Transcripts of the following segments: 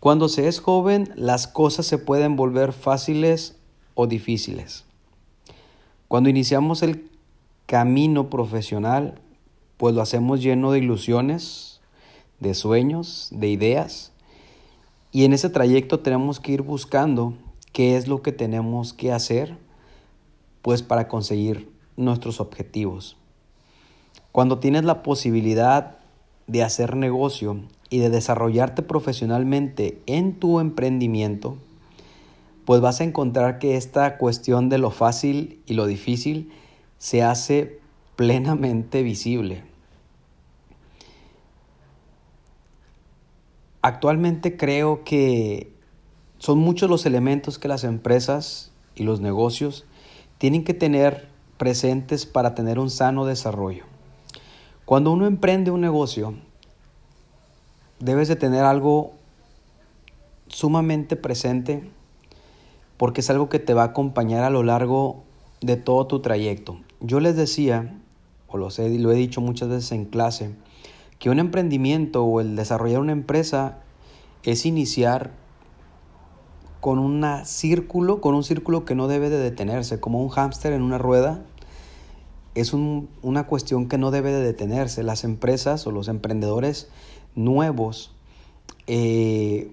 Cuando se es joven, las cosas se pueden volver fáciles o difíciles. Cuando iniciamos el camino profesional, pues lo hacemos lleno de ilusiones, de sueños, de ideas. Y en ese trayecto tenemos que ir buscando qué es lo que tenemos que hacer, pues para conseguir nuestros objetivos. Cuando tienes la posibilidad de hacer negocio y de desarrollarte profesionalmente en tu emprendimiento, pues vas a encontrar que esta cuestión de lo fácil y lo difícil se hace plenamente visible. Actualmente creo que son muchos los elementos que las empresas y los negocios tienen que tener presentes para tener un sano desarrollo. Cuando uno emprende un negocio, debes de tener algo sumamente presente porque es algo que te va a acompañar a lo largo de todo tu trayecto. Yo les decía, o lo, sé, lo he dicho muchas veces en clase, que un emprendimiento o el desarrollar una empresa es iniciar con un círculo, con un círculo que no debe de detenerse, como un hámster en una rueda. Es una cuestión que no debe de detenerse. Las empresas o los emprendedores nuevos eh,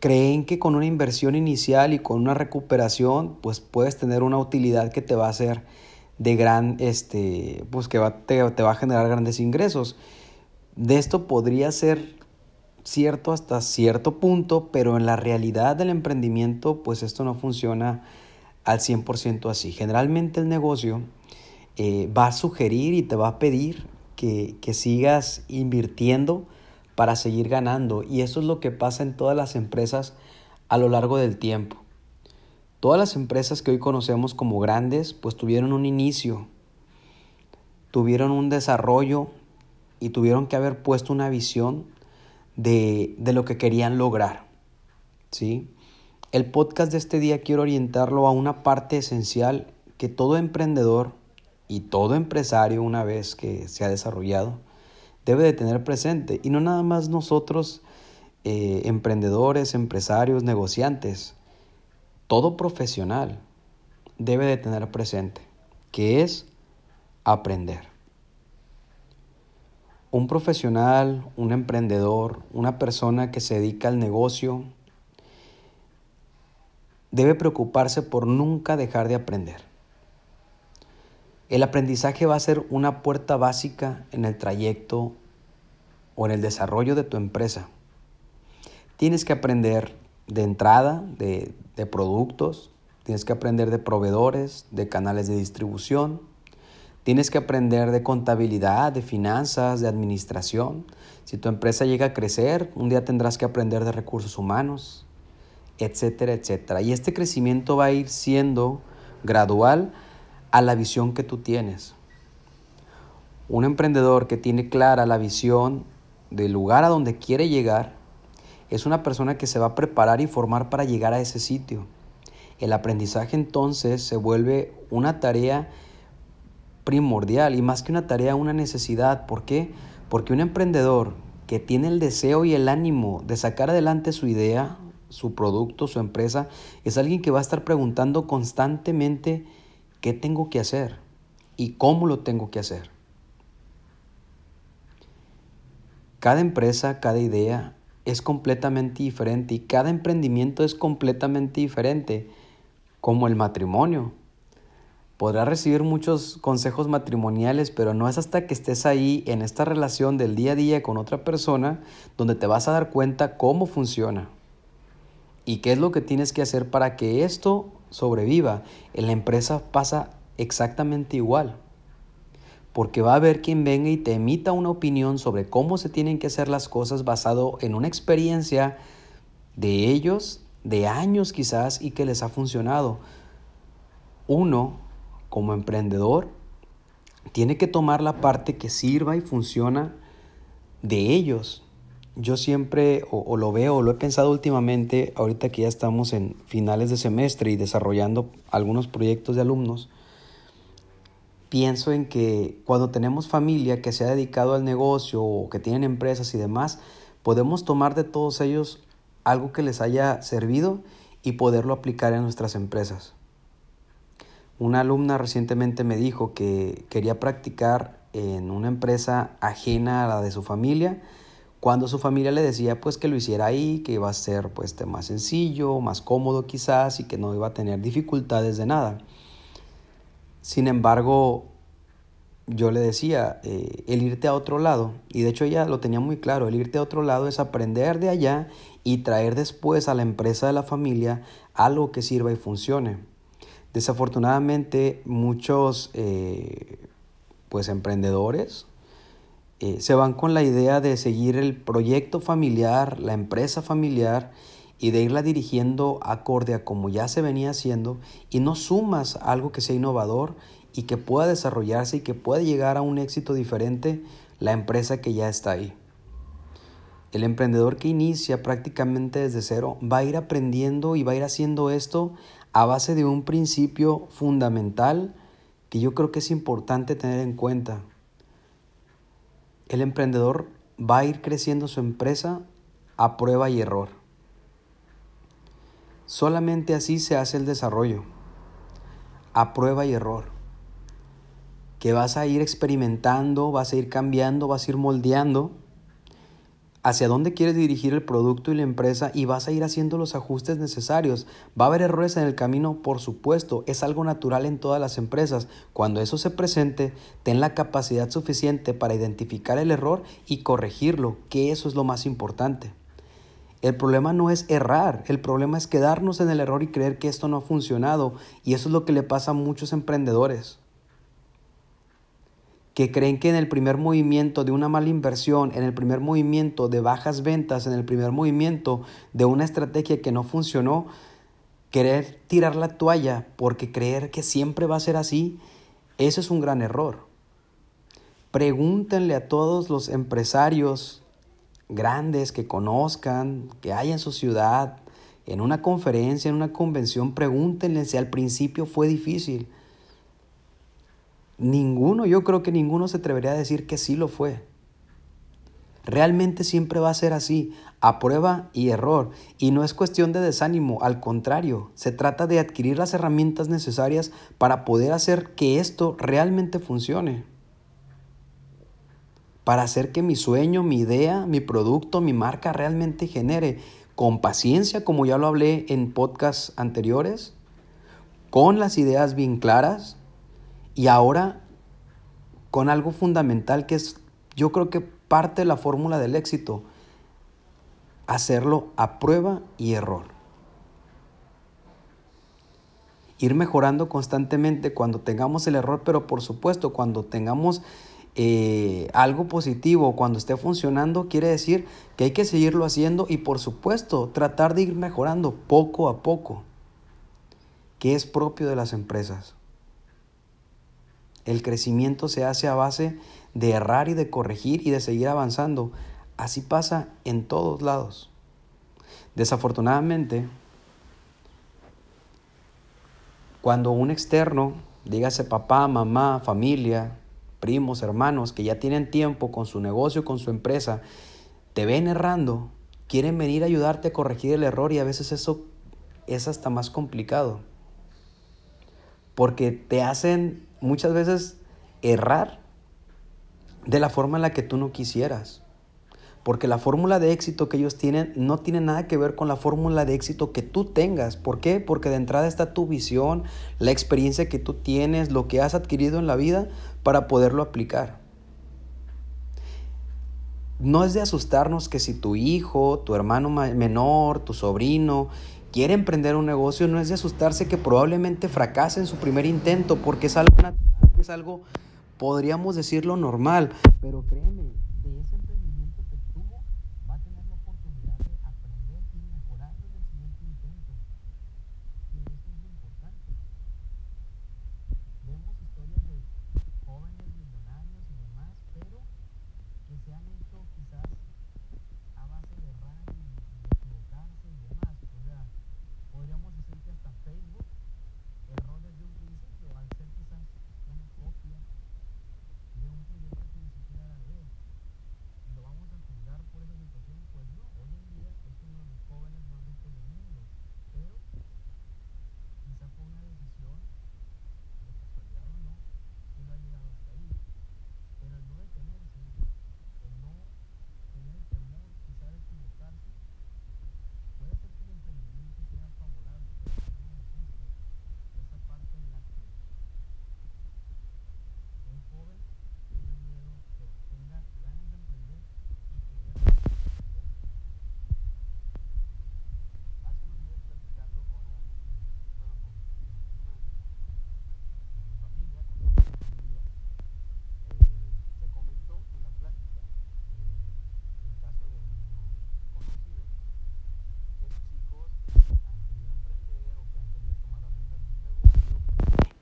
creen que con una inversión inicial y con una recuperación, pues puedes tener una utilidad que te va a hacer de gran, este, pues que te, te va a generar grandes ingresos. De esto podría ser cierto hasta cierto punto, pero en la realidad del emprendimiento, pues esto no funciona al 100% así. Generalmente el negocio eh, va a sugerir y te va a pedir que, que sigas invirtiendo para seguir ganando. Y eso es lo que pasa en todas las empresas a lo largo del tiempo. Todas las empresas que hoy conocemos como grandes, pues tuvieron un inicio, tuvieron un desarrollo y tuvieron que haber puesto una visión de, lo que querían lograr. ¿sí? El podcast de este día quiero orientarlo a una parte esencial que todo emprendedor y todo empresario una vez que se ha desarrollado debe de tener presente. Y no nada más nosotros, eh, emprendedores, empresarios, negociantes, todo profesional debe de tener presente, que es aprender un profesional, un emprendedor, una persona que se dedica al negocio, debe preocuparse por nunca dejar de aprender. El aprendizaje va a ser una puerta básica en el trayecto o en el desarrollo de tu empresa. Tienes que aprender de entrada, de, de productos, tienes que aprender de proveedores, de canales de distribución, Tienes que aprender de contabilidad, de finanzas, de administración. Si tu empresa llega a crecer, un día tendrás que aprender de recursos humanos, etcétera, etcétera. Y este crecimiento va a ir siendo gradual a la visión que tú tienes. Un emprendedor que tiene clara la visión del lugar a donde quiere llegar es una persona que se va a preparar y formar para llegar a ese sitio. El aprendizaje entonces se vuelve una tarea primordial y más que una tarea, una necesidad. ¿Por qué? Porque un emprendedor que tiene el deseo y el ánimo de sacar adelante su idea, su producto, su empresa, es alguien que va a estar preguntando constantemente qué tengo que hacer y cómo lo tengo que hacer. Cada empresa, cada idea es completamente diferente y cada emprendimiento es completamente diferente, como el matrimonio. Podrás recibir muchos consejos matrimoniales, pero no es hasta que estés ahí en esta relación del día a día con otra persona donde te vas a dar cuenta cómo funciona y qué es lo que tienes que hacer para que esto sobreviva. En la empresa pasa exactamente igual, porque va a haber quien venga y te emita una opinión sobre cómo se tienen que hacer las cosas basado en una experiencia de ellos, de años quizás, y que les ha funcionado. Uno como emprendedor, tiene que tomar la parte que sirva y funciona de ellos. Yo siempre, o, lo veo, o lo he pensado últimamente, ahorita que ya estamos en finales de semestre y desarrollando algunos proyectos de alumnos, pienso en que cuando tenemos familia que se ha dedicado al negocio o que tienen empresas y demás, podemos tomar de todos ellos algo que les haya servido y poderlo aplicar en nuestras empresas. Una alumna recientemente me dijo que quería practicar en una empresa ajena a la de su familia, cuando su familia le decía pues que lo hiciera ahí, que iba a ser pues más sencillo, más cómodo quizás y que no iba a tener dificultades de nada. Sin embargo, yo le decía, eh, el irte a otro lado, y de hecho ella lo tenía muy claro, el irte a otro lado es aprender de allá y traer después a la empresa de la familia algo que sirva y funcione. Desafortunadamente muchos eh, pues emprendedores eh, se van con la idea de seguir el proyecto familiar, la empresa familiar y de irla dirigiendo acorde a como ya se venía haciendo y no sumas algo que sea innovador y que pueda desarrollarse y que pueda llegar a un éxito diferente la empresa que ya está ahí. El emprendedor que inicia prácticamente desde cero va a ir aprendiendo y va a ir haciendo esto a base de un principio fundamental que yo creo que es importante tener en cuenta. El emprendedor va a ir creciendo su empresa a prueba y error. Solamente así se hace el desarrollo, a prueba y error que vas a ir experimentando, vas a ir cambiando, vas a ir moldeando hacia dónde quieres dirigir el producto y la empresa y vas a ir haciendo los ajustes necesarios. Va a haber errores en el camino, por supuesto, es algo natural en todas las empresas. Cuando eso se presente, ten la capacidad suficiente para identificar el error y corregirlo, que eso es lo más importante. El problema no es errar, el problema es quedarnos en el error y creer que esto no ha funcionado y eso es lo que le pasa a muchos emprendedores que creen que en el primer movimiento de una mala inversión, en el primer movimiento de bajas ventas, en el primer movimiento de una estrategia que no funcionó, querer tirar la toalla porque creer que siempre va a ser así, eso es un gran error. Pregúntenle a todos los empresarios grandes que conozcan, que hay en su ciudad, en una conferencia, en una convención, pregúntenle si al principio fue difícil. Ninguno, yo creo que ninguno se atrevería a decir que sí lo fue. Realmente siempre va a ser así, a prueba y error. Y no es cuestión de desánimo, al contrario, se trata de adquirir las herramientas necesarias para poder hacer que esto realmente funcione. Para hacer que mi sueño, mi idea, mi producto, mi marca realmente genere con paciencia, como ya lo hablé en podcasts anteriores, con las ideas bien claras, y ahora con algo fundamental que es, yo creo que parte de la fórmula del éxito, hacerlo a prueba y error. Ir mejorando constantemente cuando tengamos el error, pero por supuesto cuando tengamos eh, algo positivo, cuando esté funcionando, quiere decir que hay que seguirlo haciendo y por supuesto tratar de ir mejorando poco a poco, que es propio de las empresas. El crecimiento se hace a base de errar y de corregir y de seguir avanzando. Así pasa en todos lados. Desafortunadamente, cuando un externo, dígase papá, mamá, familia, primos, hermanos, que ya tienen tiempo con su negocio, con su empresa, te ven errando, quieren venir a ayudarte a corregir el error y a veces eso es hasta más complicado. Porque te hacen muchas veces errar de la forma en la que tú no quisieras. Porque la fórmula de éxito que ellos tienen no tiene nada que ver con la fórmula de éxito que tú tengas. ¿Por qué? Porque de entrada está tu visión, la experiencia que tú tienes, lo que has adquirido en la vida para poderlo aplicar. No es de asustarnos que si tu hijo, tu hermano menor, tu sobrino quiere emprender un negocio, no es de asustarse que probablemente fracase en su primer intento porque es algo natural es algo, podríamos decirlo, normal. Pero créeme, de ese emprendimiento que tuvo, va a tener la oportunidad de aprender y mejorar en el siguiente intento. Y eso es lo importante. Vemos historias de jóvenes millonarios y demás, pero que se han hecho quizás a base de errar y, y equivocarse y demás. O sea, podríamos decir que hasta Facebook erró desde un principio al ser quizás una copia de un proyecto que ni siquiera era de él.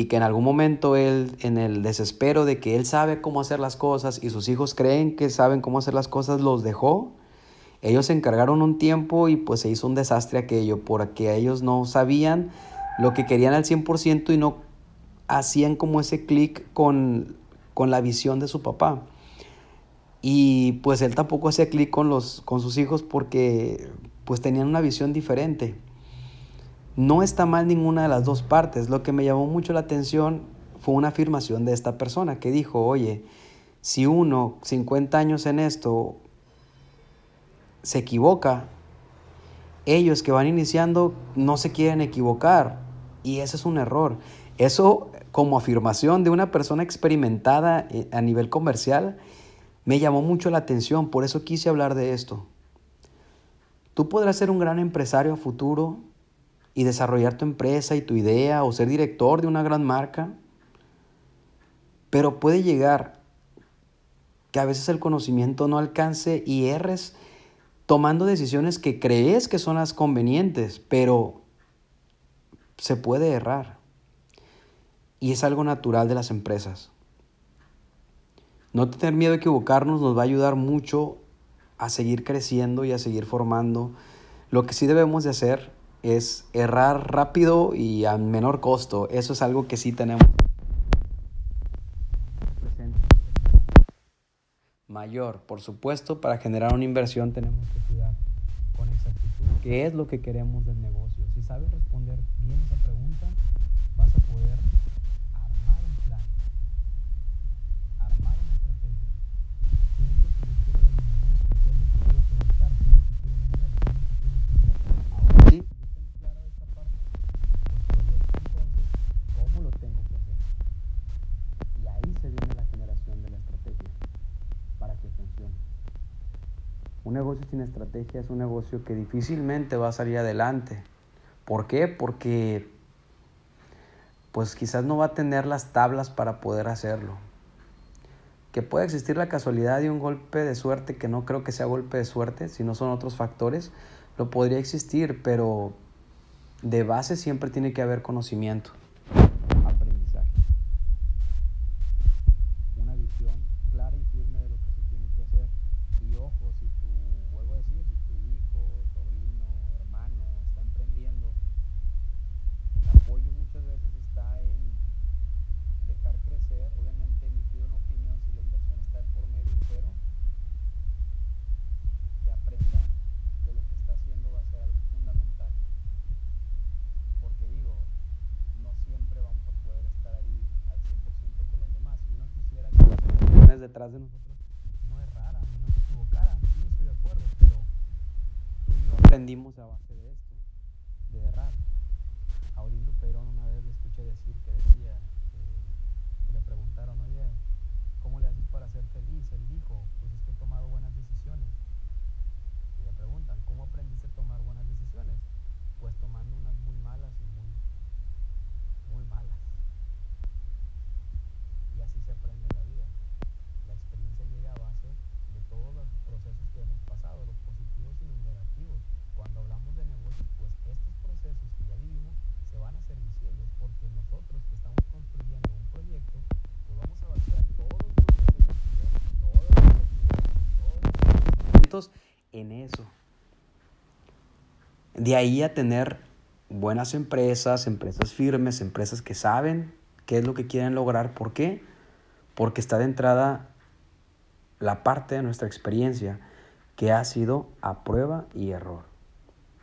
Y que en algún momento él, en el desespero de que él sabe cómo hacer las cosas y sus hijos creen que saben cómo hacer las cosas, los dejó. Ellos se encargaron un tiempo y pues se hizo un desastre aquello, porque ellos no sabían lo que querían al 100% y no hacían como ese clic con, con la visión de su papá. Y pues él tampoco hacía clic con, los, con sus hijos porque pues tenían una visión diferente. No está mal ninguna de las dos partes. Lo que me llamó mucho la atención fue una afirmación de esta persona que dijo, oye, si uno 50 años en esto se equivoca, ellos que van iniciando no se quieren equivocar y ese es un error. Eso como afirmación de una persona experimentada eh, a nivel comercial me llamó mucho la atención, por eso quise hablar de esto. Tú podrás ser un gran empresario a futuro y desarrollar tu empresa y tu idea o ser director de una gran marca, pero puede llegar que a veces el conocimiento no alcance y erres tomando decisiones que crees que son las convenientes, pero se puede errar. Y es algo natural de las empresas. No tener miedo a equivocarnos nos va a ayudar mucho a seguir creciendo y a seguir formando. Lo que sí debemos de hacer es errar rápido y a menor costo. Eso es algo que sí tenemos. Mayor, por supuesto, para generar una inversión tenemos que cuidar con exactitud qué es lo que queremos del negocio. Si sabes Un negocio sin estrategia es un negocio que difícilmente va a salir adelante. ¿Por qué? Porque pues quizás no va a tener las tablas para poder hacerlo. Que puede existir la casualidad de un golpe de suerte, que no creo que sea golpe de suerte, si no son otros factores, lo podría existir, pero de base siempre tiene que haber conocimiento. De nosotros no erraran, no se equivocaran. Sí, estoy de acuerdo, pero tú y yo aprendimos a base de esto, de errar. A Odildo Perón una vez le escuché decir que decía, eh, que le preguntaron, oye, ¿cómo le haces para ser feliz? Él dijo, pues es que he tomado buenas decisiones. Y le preguntan, ¿cómo aprendiste a tomar buenas decisiones? Pues tomando unas muy malas y muy, muy malas. Y así se aprende la experiencia llega a base de todos los procesos que hemos pasado, los positivos y los negativos. Cuando hablamos de negocios, pues estos procesos que ya vivimos se van a hacer visibles porque nosotros que estamos construyendo un proyecto, pues vamos a vaciar todos todas nuestras ideas, todos los en eso. De ahí a tener buenas empresas, empresas firmes, empresas que saben qué es lo que quieren lograr. ¿Por qué? Porque está de entrada la parte de nuestra experiencia que ha sido a prueba y error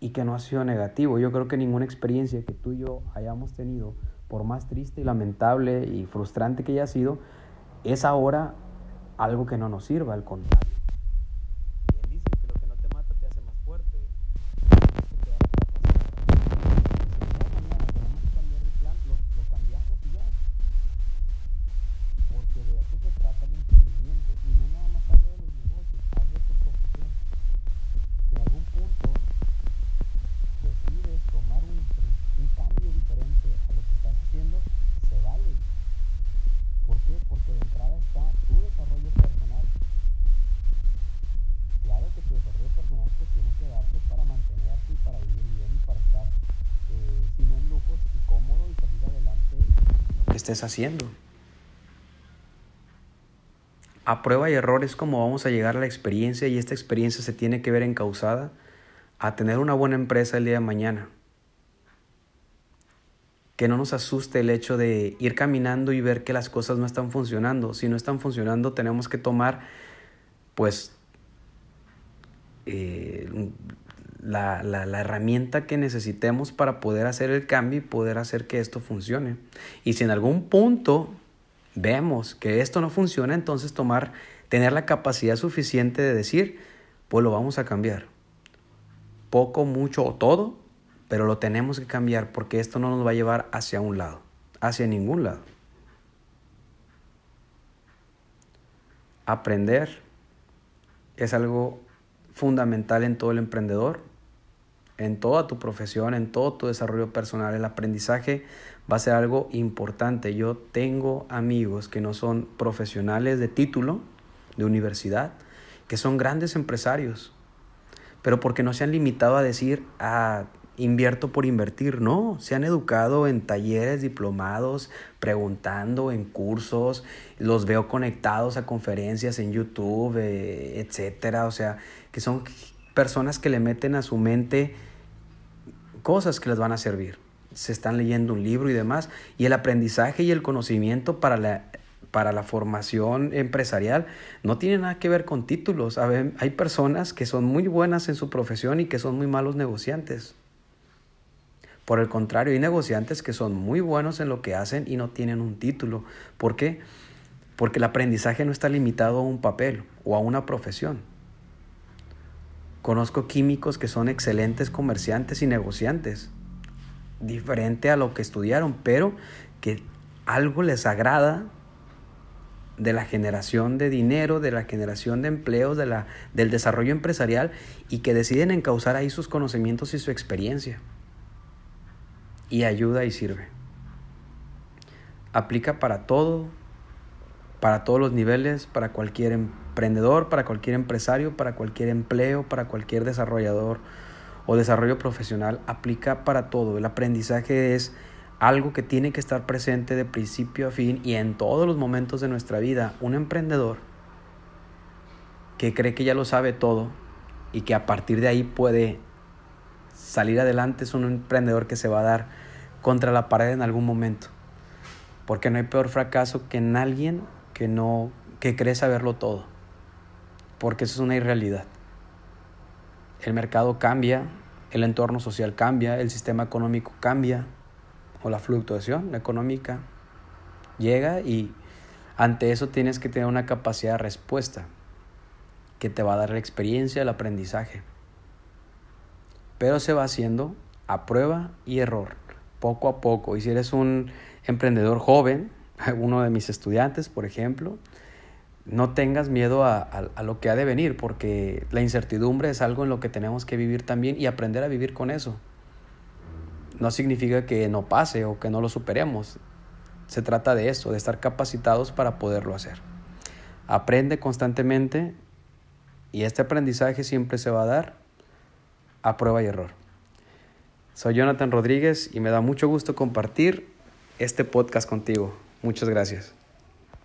y que no ha sido negativo. Yo creo que ninguna experiencia que tú y yo hayamos tenido, por más triste y lamentable y frustrante que haya sido, es ahora algo que no nos sirva, al contrario. Haciendo. A prueba y error es como vamos a llegar a la experiencia y esta experiencia se tiene que ver encausada a tener una buena empresa el día de mañana. Que no nos asuste el hecho de ir caminando y ver que las cosas no están funcionando. Si no están funcionando tenemos que tomar pues eh, la, la, herramienta que necesitemos para poder hacer el cambio y poder hacer que esto funcione. Y si en algún punto vemos que esto no funciona, entonces tomar, tener la capacidad suficiente de decir, pues lo vamos a cambiar. Poco, mucho o todo, pero lo tenemos que cambiar porque esto no nos va a llevar hacia un lado, hacia ningún lado. Aprender es algo fundamental en todo el emprendedor, en toda tu profesión, en todo tu desarrollo personal. El aprendizaje va a ser algo importante. Yo tengo amigos que no son profesionales de título, de universidad, que son grandes empresarios, pero porque no se han limitado a decir, ah, invierto por invertir, no, se han educado en talleres diplomados, preguntando en cursos, los veo conectados a conferencias en YouTube, eh, etcétera, o sea, que son personas que le meten a su mente cosas que les van a servir se están leyendo un libro y demás, y el aprendizaje y el conocimiento para la, para la formación empresarial no tiene nada que ver con títulos. Hay personas que son muy buenas en su profesión y que son muy malos negociantes. Por el contrario, hay negociantes que son muy buenos en lo que hacen y no tienen un título. ¿Por qué? Porque el aprendizaje no está limitado a un papel o a una profesión. Conozco químicos que son excelentes comerciantes y negociantes diferente a lo que estudiaron, pero que algo les agrada de la generación de dinero, de la generación de empleos, de la, del desarrollo empresarial y que deciden encauzar ahí sus conocimientos y su experiencia. Y ayuda y sirve. Aplica para todo, para todos los niveles, para cualquier emprendedor, para cualquier empresario, para cualquier empleo, para cualquier desarrollador o desarrollo profesional aplica para todo. El aprendizaje es algo que tiene que estar presente de principio a fin y en todos los momentos de nuestra vida. Un emprendedor que cree que ya lo sabe todo y que a partir de ahí puede salir adelante es un emprendedor que se va a dar contra la pared en algún momento. Porque no hay peor fracaso que en alguien que no que cree saberlo todo. Porque eso es una irrealidad el mercado cambia, el entorno social cambia, el sistema económico cambia, o la fluctuación económica llega y ante eso tienes que tener una capacidad de respuesta que te va a dar la experiencia, el aprendizaje. Pero se va haciendo a prueba y error, poco a poco. Y si eres un emprendedor joven, uno de mis estudiantes, por ejemplo, no tengas miedo a, lo que ha de venir, porque la incertidumbre es algo en lo que tenemos que vivir también y aprender a vivir con eso. No significa que no pase o que no lo superemos. Se trata de eso, de estar capacitados para poderlo hacer. Aprende constantemente y este aprendizaje siempre se va a dar a prueba y error. Soy Jonathan Rodríguez y me da mucho gusto compartir este podcast contigo. Muchas gracias.